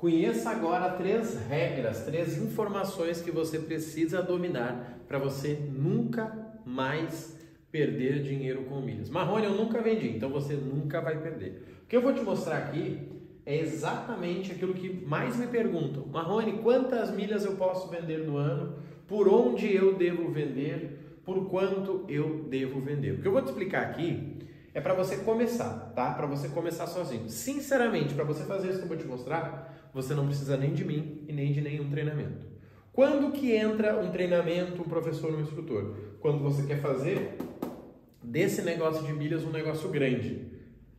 Conheça agora três regras, três informações que você precisa dominar para você nunca mais perder dinheiro com milhas. Marrone, eu nunca vendi, então você nunca vai perder. O que eu vou te mostrar aqui é exatamente aquilo que mais me perguntam. Marrone, quantas milhas eu posso vender no ano? Por onde eu devo vender? Por quanto eu devo vender? O que eu vou te explicar aqui é para você começar, tá? Para você começar sozinho. Sinceramente, para você fazer isso que eu vou te mostrar, você não precisa nem de mim e nem de nenhum treinamento. Quando que entra um treinamento, um professor, um instrutor? Quando você quer fazer desse negócio de milhas um negócio grande.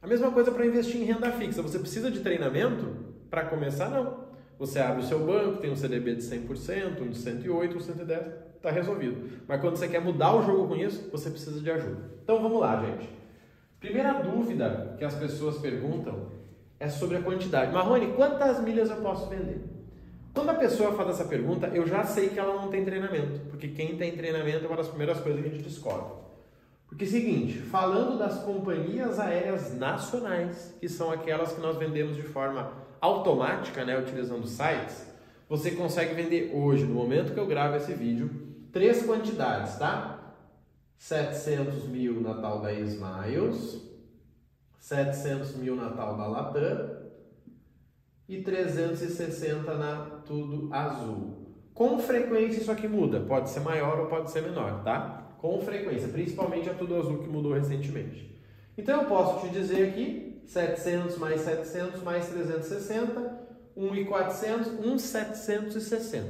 A mesma coisa para investir em renda fixa. Você precisa de treinamento para começar? Não. Você abre o seu banco, tem um CDB de 100%, um de 108, um de 110, está resolvido. Mas quando você quer mudar o jogo com isso, você precisa de ajuda. Então vamos lá, gente. Primeira dúvida que as pessoas perguntam é sobre a quantidade. Marrone, quantas milhas eu posso vender? Quando a pessoa faz essa pergunta, eu já sei que ela não tem treinamento, porque quem tem treinamento é uma das primeiras coisas que a gente descobre. Porque é seguinte, falando das companhias aéreas nacionais, que são aquelas que nós vendemos de forma automática, né, utilizando sites, você consegue vender hoje, no momento que eu gravo esse vídeo, três quantidades, tá? 700 mil na tal da Smiles, 700 mil na tal da Latam e 360 na Tudo Azul. Com frequência isso aqui muda, pode ser maior ou pode ser menor, tá? Com frequência, principalmente a Tudo Azul que mudou recentemente. Então eu posso te dizer aqui, 700 mais 700 mais 360, 1.400, 1.760.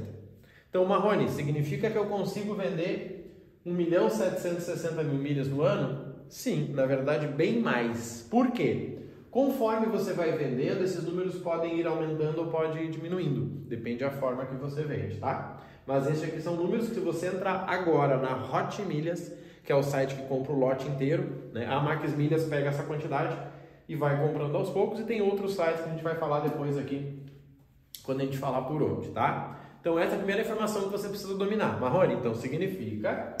Então, Marrone, significa que eu consigo vender 1 milhão 760 mil milhas no ano? Sim, na verdade, bem mais. Por quê? Conforme você vai vendendo, esses números podem ir aumentando ou podem ir diminuindo. Depende da forma que você vende, tá? Mas esses aqui são números que se você entrar agora na Hot Milhas, que é o site que compra o lote inteiro, né? A Max Milhas pega essa quantidade e vai comprando aos poucos e tem outros sites que a gente vai falar depois aqui quando a gente falar por onde, tá? Então essa é a primeira informação que você precisa dominar. Marrone, então significa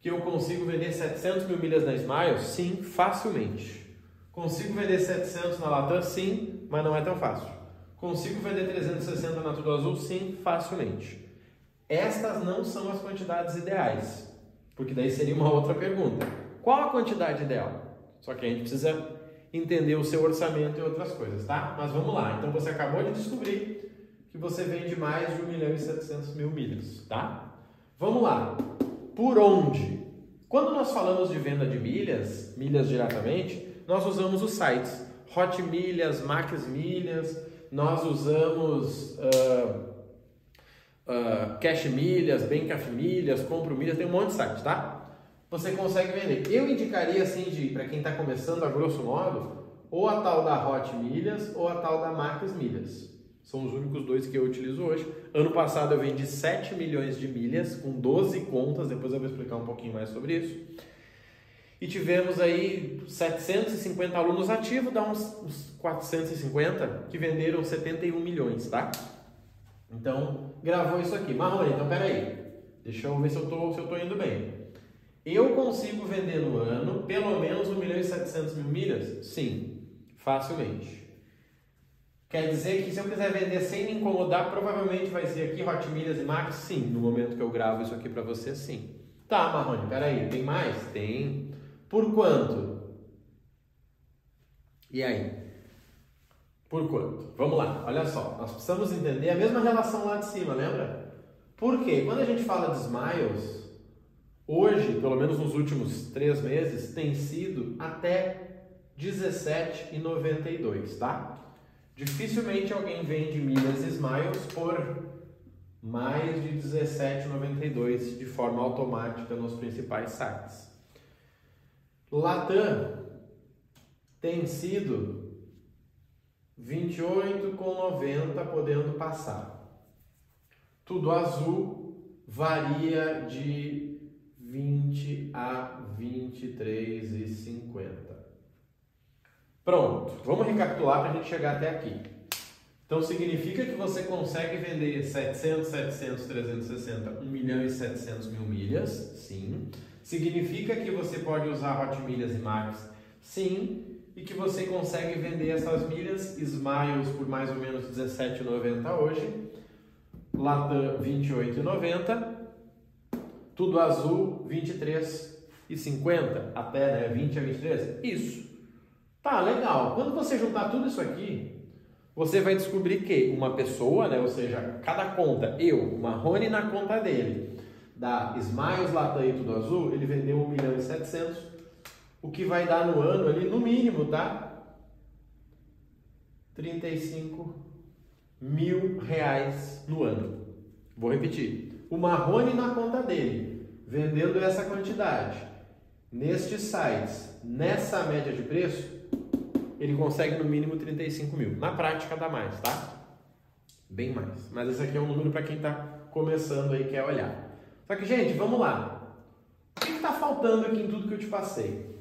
que eu consigo vender 700 mil milhas na Smiles? Sim, facilmente. Consigo vender 700 na Latam? Sim, mas não é tão fácil. Consigo vender 360 na Tudo Azul? Sim, facilmente. Estas não são as quantidades ideais, porque daí seria uma outra pergunta. Qual a quantidade ideal? Só que a gente precisa entender o seu orçamento e outras coisas, tá? Mas vamos lá. Então você acabou de descobrir que você vende mais de 1 milhão e 700 mil milhas, tá? Vamos lá. Por onde? Quando nós falamos de venda de milhas, milhas diretamente, nós usamos os sites Hot Milhas, Max Milhas, nós usamos uh, uh, Cash Milhas, Bank Milhas, Compro Milhas, tem um monte de sites, tá? Você consegue vender. Eu indicaria assim, de para quem está começando a grosso modo, ou a tal da Hot Milhas ou a tal da Max Milhas. São os únicos dois que eu utilizo hoje. Ano passado eu vendi 7 milhões de milhas com 12 contas, depois eu vou explicar um pouquinho mais sobre isso. E tivemos aí 750 alunos ativos, dá uns, uns 450 que venderam 71 milhões, tá? Então, gravou isso aqui. Marrone, então peraí. Deixa eu ver se eu tô, se eu tô indo bem. Eu consigo vender no ano pelo menos 1 milhão e 700 mil milhas? Sim, facilmente. Quer dizer que se eu quiser vender sem me incomodar, provavelmente vai ser aqui Hot Milhas e Max? Sim, no momento que eu gravo isso aqui para você, sim. Tá, Marrone, peraí, tem mais? Tem. Por quanto? E aí? Por quanto? Vamos lá, olha só, nós precisamos entender a mesma relação lá de cima, lembra? Por quê? Quando a gente fala de Smiles, hoje, pelo menos nos últimos três meses, tem sido até R$17,92, tá? Dificilmente alguém vende milhas Smiles por mais de 17,92 de forma automática nos principais sites. Latam tem sido 28,90 podendo passar. Tudo azul varia de 20 a 23,50. Pronto, vamos recapitular para a gente chegar até aqui. Então significa que você consegue vender 700, 700, 360, 1 milhão e 700 mil milhas? Sim. Significa que você pode usar Hot Milhas e Max? Sim. E que você consegue vender essas milhas Smiles por mais ou menos R$17,90 hoje, Latam R$28,90, tudo azul R$23,50 até né, 20 a 23. Isso. Tá, legal. Quando você juntar tudo isso aqui, você vai descobrir que uma pessoa, né, ou seja, cada conta, eu, Marrone na conta dele, da Smiles, Latam e Tudo Azul, ele vendeu 1 milhão e 700, o que vai dar no ano ali, no mínimo, tá? 35 mil reais no ano. Vou repetir. O Marrone na conta dele, vendendo essa quantidade, nestes sites, nessa média de preço, ele consegue no mínimo 35 mil. Na prática dá mais, tá? Bem mais. Mas esse aqui é um número para quem está começando aí, quer olhar. Só que, gente, vamos lá. O que está faltando aqui em tudo que eu te passei?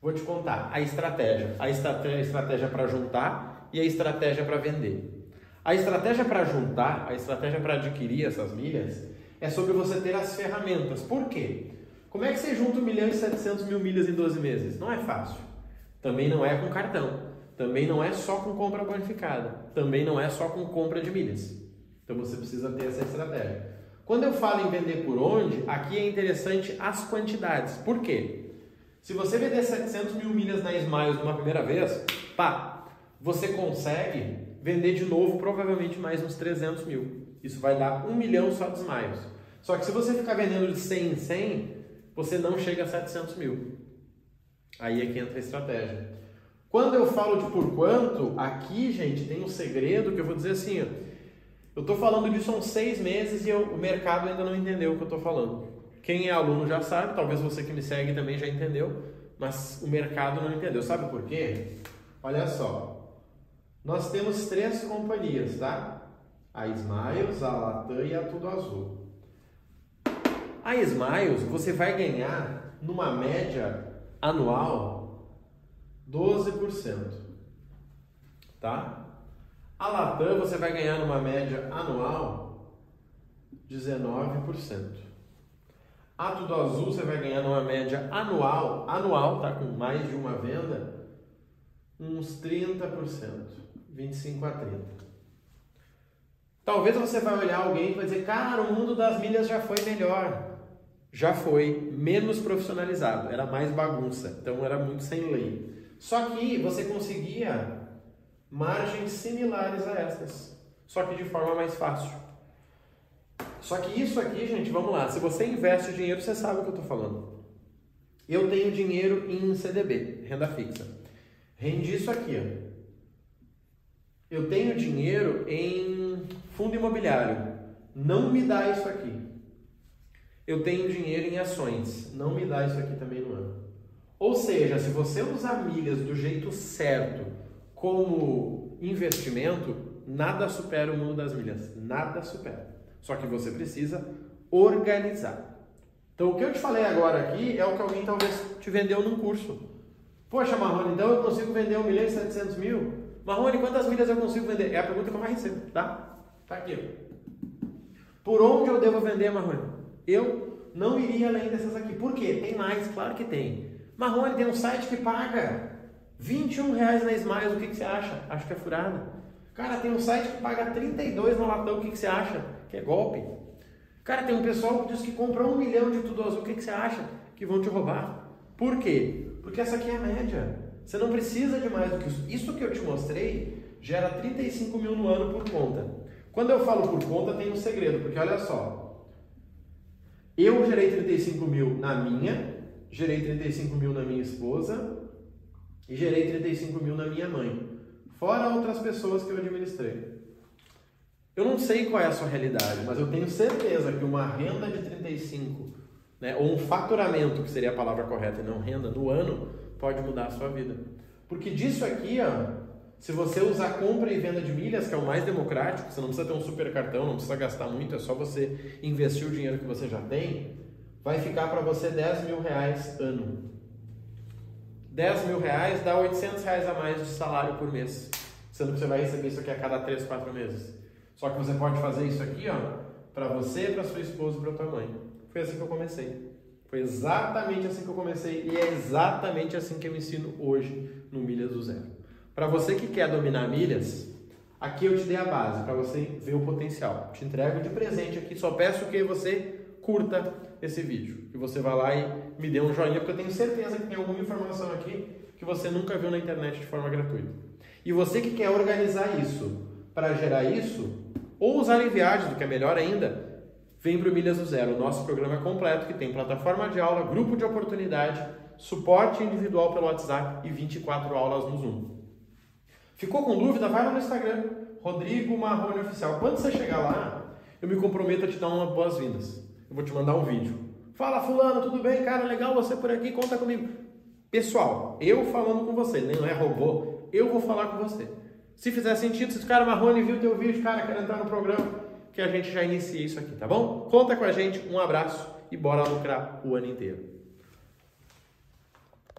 Vou te contar. A estratégia. A estratégia para juntar e a estratégia para vender. A estratégia para juntar, a estratégia para adquirir essas milhas, é sobre você ter as ferramentas. Por quê? Como é que você junta 1 milhão e 700 mil milhas em 12 meses? Não é fácil. Também não é com cartão. Também não é só com compra bonificada. Também não é só com compra de milhas. Então você precisa ter essa estratégia. Quando eu falo em vender por onde, aqui é interessante as quantidades. Por quê? Se você vender 700 mil milhas na Smiles uma primeira vez, pá, você consegue vender de novo provavelmente mais uns 300 mil. Isso vai dar um milhão só de Smiles. Só que se você ficar vendendo de 100 em 100, você não chega a 700 mil. Aí é que entra a estratégia. Quando eu falo de por quanto, aqui, gente, tem um segredo que eu vou dizer assim, eu estou falando disso há uns seis meses e eu, o mercado ainda não entendeu o que eu estou falando. Quem é aluno já sabe, talvez você que me segue também já entendeu, mas o mercado não entendeu. Sabe por quê? Olha só, nós temos três companhias, tá? A Smiles, a Latam e a Tudo Azul. A Smiles você vai ganhar numa média anual 12%. Tá? A Latam você vai ganhar numa média anual 19%. A Tudo Azul você vai ganhar numa média anual, anual, tá com mais de uma venda, uns 30%, 25 a 30. Talvez você vai olhar alguém e vai dizer, cara, o mundo das milhas já foi melhor já foi menos profissionalizado, era mais bagunça, então era muito sem lei. Só que você conseguia margens similares a estas, só que de forma mais fácil. Só que isso aqui, gente, vamos lá, se você investe o dinheiro, você sabe o que eu estou falando. Eu tenho dinheiro em CDB, renda fixa. Rende isso aqui, ó. Eu tenho dinheiro em fundo imobiliário. Não me dá isso aqui eu tenho dinheiro em ações, não me dá isso aqui também no ano. Ou seja, se você usar milhas do jeito certo como investimento, nada supera o mundo das milhas, nada supera. Só que você precisa organizar. Então, o que eu te falei agora aqui é o que alguém talvez te vendeu num curso. Poxa, Marrone, então eu consigo vender 1 milhão e 700 mil? Marrone, quantas milhas eu consigo vender? É a pergunta que eu mais recebo, tá? Tá aqui. Por onde eu devo vender, Marrone? Eu não iria além dessas aqui. Por quê? Tem mais, claro que tem. Marrone tem um site que paga 21 reais na Smiles, o que, que você acha? Acho que é furada. Cara, tem um site que paga 32 no latão, o que, que você acha? Que é golpe. Cara, tem um pessoal que diz que compra um milhão de tudo azul, o que, que você acha? Que vão te roubar. Por quê? Porque essa aqui é a média. Você não precisa de mais do que isso. Isso que eu te mostrei gera 35 mil no ano por conta. Quando eu falo por conta, tem um segredo, porque olha só, eu gerei 35 mil na minha, gerei 35 mil na minha esposa e gerei 35 mil na minha mãe. Fora outras pessoas que eu administrei. Eu não sei qual é a sua realidade, mas eu tenho certeza que uma renda de 35, né, ou um faturamento, que seria a palavra correta e não renda, no ano, pode mudar a sua vida. Porque disso aqui, ó, se você usar compra e venda de milhas, que é o mais democrático, você não precisa ter um super cartão, não precisa gastar muito, é só você investir o dinheiro que você já tem, vai ficar para você 10 mil reais ano. 10 mil reais dá 800 reais a mais de salário por mês, sendo que você vai receber isso aqui a cada 3, 4 meses. Só que você pode fazer isso aqui, ó, para você, para sua esposa e para tua mãe. Foi assim que eu comecei. Foi exatamente assim que eu comecei e é exatamente assim que eu ensino hoje no Milhas do Zero. Para você que quer dominar milhas, aqui eu te dei a base para você ver o potencial. Te entrego de presente aqui, só peço que você curta esse vídeo. Que você vá lá e me dê um joinha, porque eu tenho certeza que tem alguma informação aqui que você nunca viu na internet de forma gratuita. E você que quer organizar isso para gerar isso, ou usar em viagens, o que é melhor ainda, vem para o Milhas do Zero, o nosso programa completo que tem plataforma de aula, grupo de oportunidade, suporte individual pelo WhatsApp e 24 aulas no Zoom. Ficou com dúvida? Vai lá no Instagram, Rodrigo Marrone Oficial. Quando você chegar lá, eu me comprometo a te dar umas boas-vindas. Eu vou te mandar um vídeo. Fala, fulano, tudo bem? Cara, legal você por aqui, conta comigo. Pessoal, eu falando com você, nem é robô, eu vou falar com você. Se fizer sentido, se o cara Marrone viu teu vídeo, cara, quer entrar no programa, que a gente já inicia isso aqui, tá bom? Conta com a gente, um abraço e bora lucrar o ano inteiro.